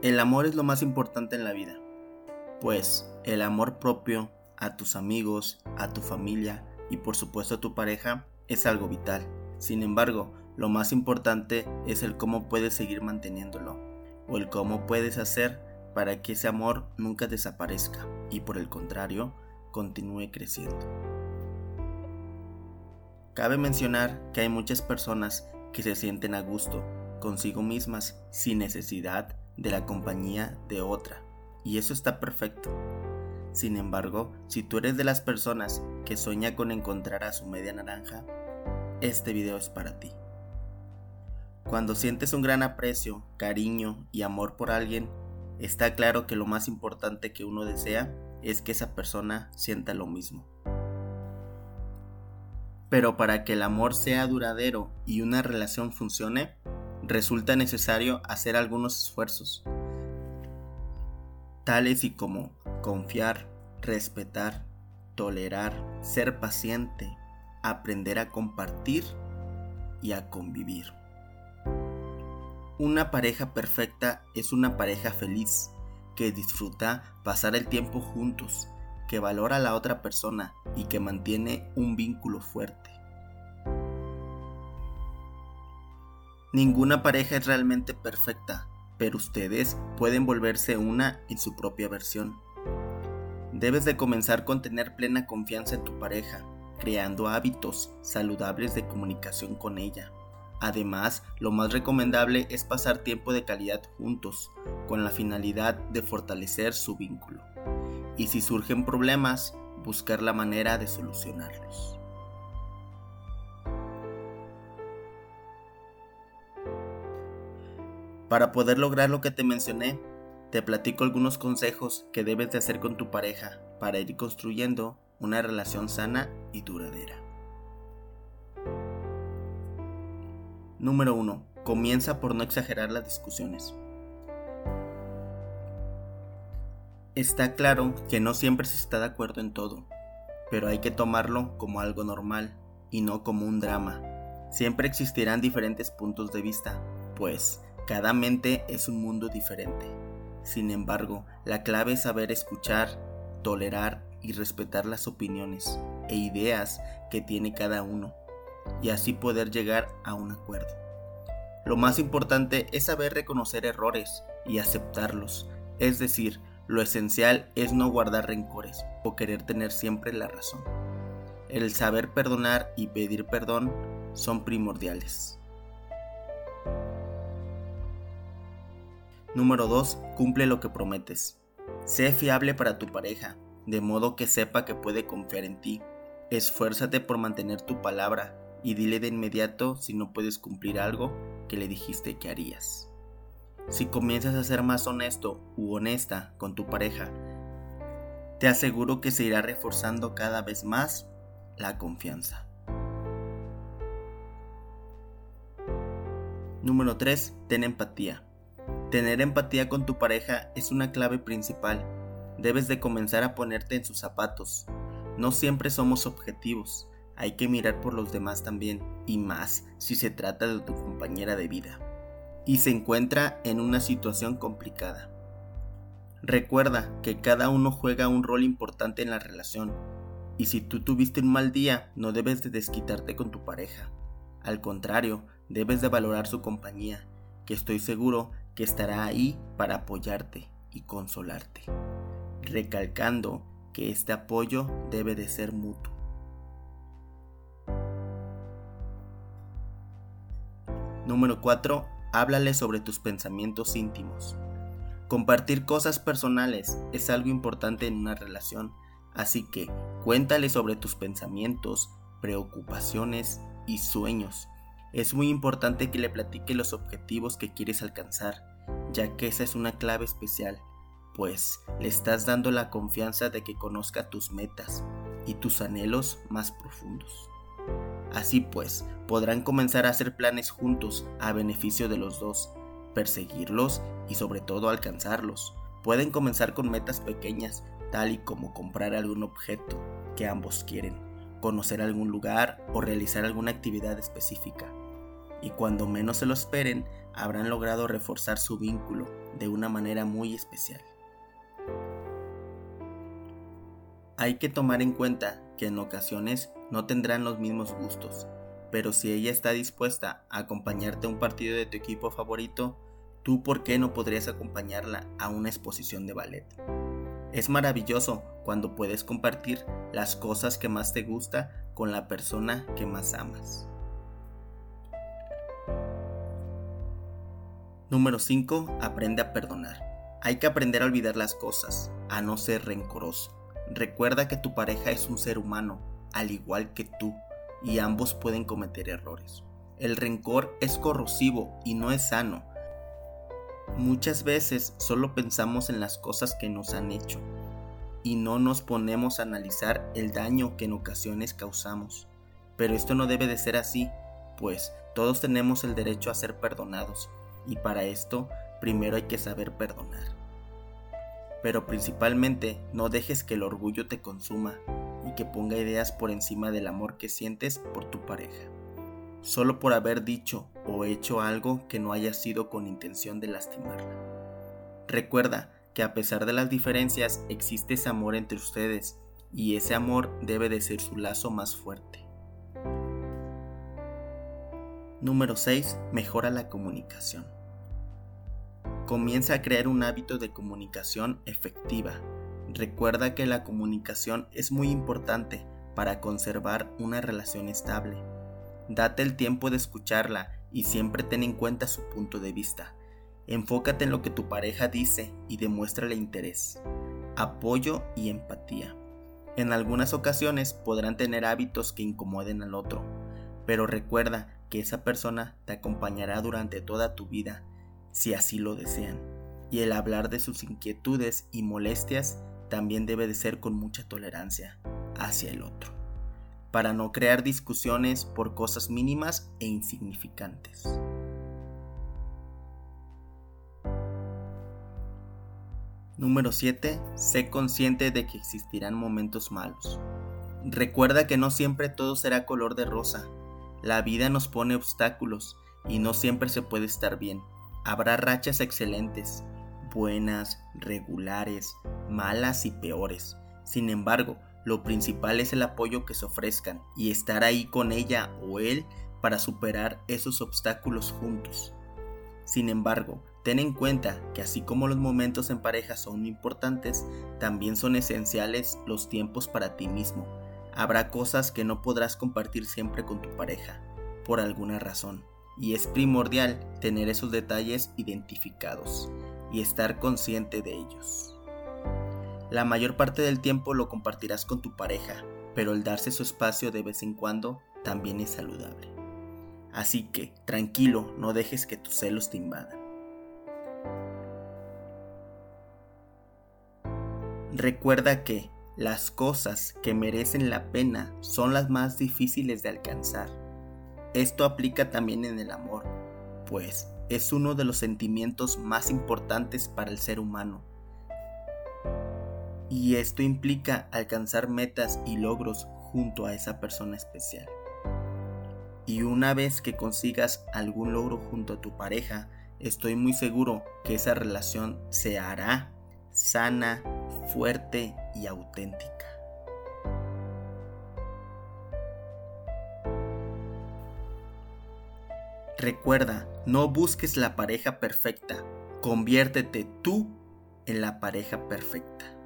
El amor es lo más importante en la vida, pues el amor propio a tus amigos, a tu familia y por supuesto a tu pareja es algo vital. Sin embargo, lo más importante es el cómo puedes seguir manteniéndolo o el cómo puedes hacer para que ese amor nunca desaparezca y por el contrario continúe creciendo. Cabe mencionar que hay muchas personas que se sienten a gusto consigo mismas sin necesidad de la compañía de otra. Y eso está perfecto. Sin embargo, si tú eres de las personas que sueña con encontrar a su media naranja, este video es para ti. Cuando sientes un gran aprecio, cariño y amor por alguien, está claro que lo más importante que uno desea es que esa persona sienta lo mismo. Pero para que el amor sea duradero y una relación funcione, resulta necesario hacer algunos esfuerzos, tales y como confiar, respetar, tolerar, ser paciente, aprender a compartir y a convivir. Una pareja perfecta es una pareja feliz, que disfruta pasar el tiempo juntos, que valora a la otra persona y que mantiene un vínculo fuerte. Ninguna pareja es realmente perfecta, pero ustedes pueden volverse una en su propia versión. Debes de comenzar con tener plena confianza en tu pareja, creando hábitos saludables de comunicación con ella. Además, lo más recomendable es pasar tiempo de calidad juntos, con la finalidad de fortalecer su vínculo. Y si surgen problemas, buscar la manera de solucionarlos. Para poder lograr lo que te mencioné, te platico algunos consejos que debes de hacer con tu pareja para ir construyendo una relación sana y duradera. Número 1. Comienza por no exagerar las discusiones. Está claro que no siempre se está de acuerdo en todo, pero hay que tomarlo como algo normal y no como un drama. Siempre existirán diferentes puntos de vista, pues cada mente es un mundo diferente. Sin embargo, la clave es saber escuchar, tolerar y respetar las opiniones e ideas que tiene cada uno, y así poder llegar a un acuerdo. Lo más importante es saber reconocer errores y aceptarlos, es decir, lo esencial es no guardar rencores o querer tener siempre la razón. El saber perdonar y pedir perdón son primordiales. Número 2. Cumple lo que prometes. Sé fiable para tu pareja, de modo que sepa que puede confiar en ti. Esfuérzate por mantener tu palabra y dile de inmediato si no puedes cumplir algo que le dijiste que harías. Si comienzas a ser más honesto u honesta con tu pareja, te aseguro que se irá reforzando cada vez más la confianza. Número 3. Ten empatía. Tener empatía con tu pareja es una clave principal. Debes de comenzar a ponerte en sus zapatos. No siempre somos objetivos, hay que mirar por los demás también, y más si se trata de tu compañera de vida. Y se encuentra en una situación complicada. Recuerda que cada uno juega un rol importante en la relación, y si tú tuviste un mal día, no debes de desquitarte con tu pareja. Al contrario, debes de valorar su compañía, que estoy seguro que estará ahí para apoyarte y consolarte, recalcando que este apoyo debe de ser mutuo. Número 4. Háblale sobre tus pensamientos íntimos. Compartir cosas personales es algo importante en una relación, así que cuéntale sobre tus pensamientos, preocupaciones y sueños es muy importante que le platique los objetivos que quieres alcanzar, ya que esa es una clave especial, pues le estás dando la confianza de que conozca tus metas y tus anhelos más profundos. Así pues, podrán comenzar a hacer planes juntos a beneficio de los dos, perseguirlos y sobre todo alcanzarlos. Pueden comenzar con metas pequeñas, tal y como comprar algún objeto que ambos quieren, conocer algún lugar o realizar alguna actividad específica y cuando menos se lo esperen, habrán logrado reforzar su vínculo, de una manera muy especial. Hay que tomar en cuenta que en ocasiones no tendrán los mismos gustos, pero si ella está dispuesta a acompañarte a un partido de tu equipo favorito, ¿tú por qué no podrías acompañarla a una exposición de ballet? Es maravilloso cuando puedes compartir las cosas que más te gusta con la persona que más amas. Número 5. Aprende a perdonar. Hay que aprender a olvidar las cosas, a no ser rencoroso. Recuerda que tu pareja es un ser humano, al igual que tú, y ambos pueden cometer errores. El rencor es corrosivo y no es sano. Muchas veces solo pensamos en las cosas que nos han hecho y no nos ponemos a analizar el daño que en ocasiones causamos. Pero esto no debe de ser así, pues todos tenemos el derecho a ser perdonados y para esto primero hay que saber perdonar pero principalmente no dejes que el orgullo te consuma y que ponga ideas por encima del amor que sientes por tu pareja, solo por haber dicho o hecho algo que no haya sido con intención de lastimarla. Recuerda que a pesar de las diferencias existe ese amor entre ustedes y ese amor debe de ser su lazo más fuerte. Número 6. Mejora la comunicación. Comienza a crear un hábito de comunicación efectiva. Recuerda que la comunicación es muy importante para conservar una relación estable. Date el tiempo de escucharla y siempre ten en cuenta su punto de vista. Enfócate en lo que tu pareja dice y demuéstrale interés, apoyo y empatía. En algunas ocasiones podrán tener hábitos que incomoden al otro, pero recuerda que esa persona te acompañará durante toda tu vida si así lo desean. Y el hablar de sus inquietudes y molestias también debe de ser con mucha tolerancia hacia el otro, para no crear discusiones por cosas mínimas e insignificantes. Número 7. Sé consciente de que existirán momentos malos. Recuerda que no siempre todo será color de rosa. La vida nos pone obstáculos y no siempre se puede estar bien. Habrá rachas excelentes, buenas, regulares, malas y peores. Sin embargo, lo principal es el apoyo que se ofrezcan y estar ahí con ella o él para superar esos obstáculos juntos. Sin embargo, ten en cuenta que así como los momentos en pareja son importantes, también son esenciales los tiempos para ti mismo. Habrá cosas que no podrás compartir siempre con tu pareja, por alguna razón y es primordial tener esos detalles identificados y estar consciente de ellos. La mayor parte del tiempo lo compartirás con tu pareja, pero el darse su espacio de vez en cuando también es saludable. Así que, tranquilo, no dejes que tus celos te invadan. Recuerda que las cosas que merecen la pena son las más difíciles de alcanzar esto aplica también en el amor, pues es uno de los sentimientos más importantes para el ser humano. Y esto implica alcanzar metas y logros junto a esa persona especial. Y una vez que consigas algún logro junto a tu pareja, estoy muy seguro que esa relación se hará sana, fuerte y auténtica. Recuerda, no busques la pareja perfecta, conviértete tú en la pareja perfecta.